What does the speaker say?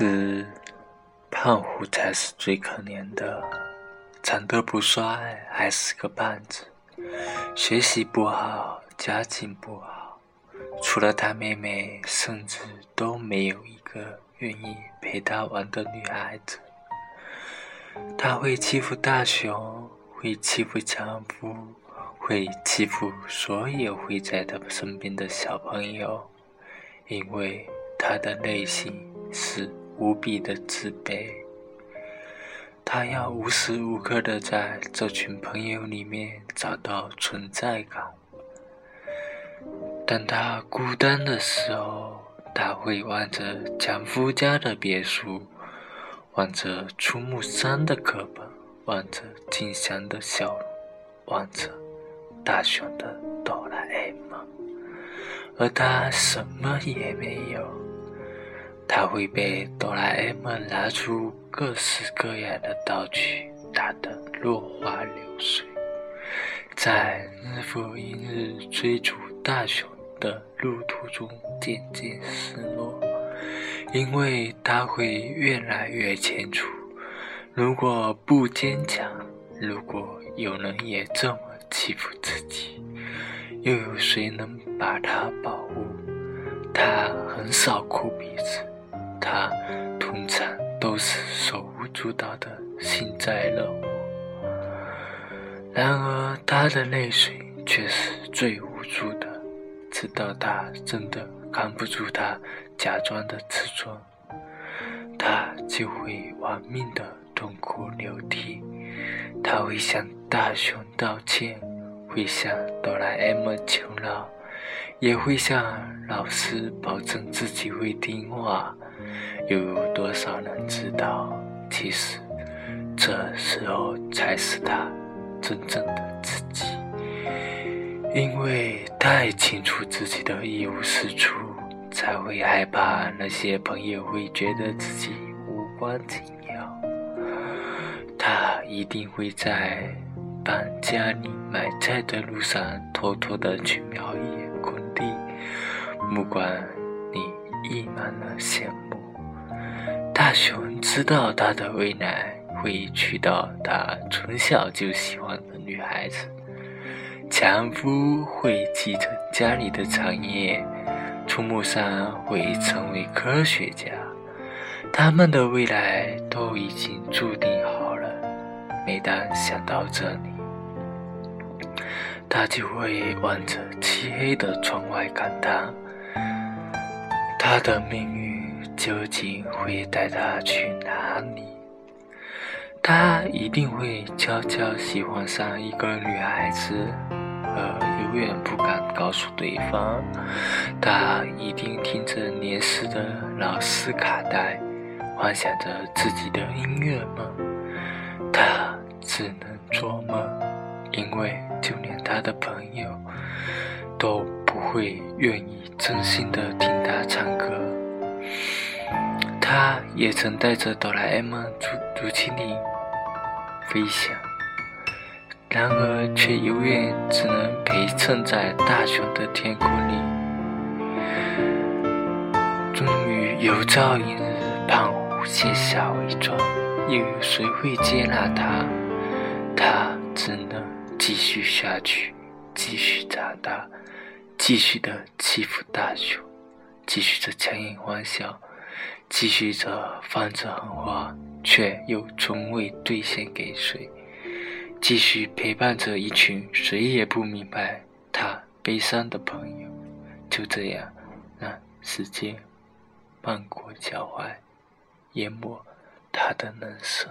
是，胖虎才是最可怜的，长得不帅，还是个胖子，学习不好，家境不好，除了他妹妹，甚至都没有一个愿意陪他玩的女孩子。他会欺负大雄，会欺负强夫，会欺负所有会在他身边的小朋友，因为他的内心是。无比的自卑，他要无时无刻的在这群朋友里面找到存在感。当他孤单的时候，他会望着强夫家的别墅，望着出木山的课本，望着静香的笑容，望着大雄的哆啦 A 梦，而他什么也没有。他会被哆啦 A 梦拿出各式各样的道具打得落花流水，在日复一日追逐大雄的路途中渐渐失落，因为他会越来越清楚，如果不坚强，如果有人也这么欺负自己，又有谁能把他保护？他很少哭鼻子。他通常都是手舞足蹈的幸灾乐祸，然而他的泪水却是最无助的。直到他真的扛不住他假装的自尊，他就会玩命的痛哭流涕。他会向大雄道歉，会向哆啦 A 梦求饶，也会向老师保证自己会听话。又有多少人知道，其实这时候才是他真正的自己，因为太清楚自己的一无是处，才会害怕那些朋友会觉得自己无关紧要。他一定会在搬家里买菜的路上，偷偷的去瞄一眼工地，目光里溢满了羡慕。大雄知道他的未来会娶到他从小就喜欢的女孩子，强夫会继承家里的产业，出木山会成为科学家，他们的未来都已经注定好了。每当想到这里，他就会望着漆黑的窗外感叹：他的命运。究竟会带他去哪里？他一定会悄悄喜欢上一个女孩子，而永远不敢告诉对方。他一定听着年时的老式卡带，幻想着自己的音乐梦。他只能做梦，因为就连他的朋友都不会愿意真心的听他唱歌。他也曾带着哆啦 A 梦竹竹蜻蜓飞翔，然而却永远只能陪衬在大雄的天空里。终于有朝一日，胖虎卸下伪装，又有谁会接纳他？他只能继续下去，继续长大，继续的欺负大雄，继续着强颜欢笑。继续着放着狠话，却又从未兑现给谁；继续陪伴着一群谁也不明白他悲伤的朋友，就这样让时间漫过脚踝，淹没他的人生。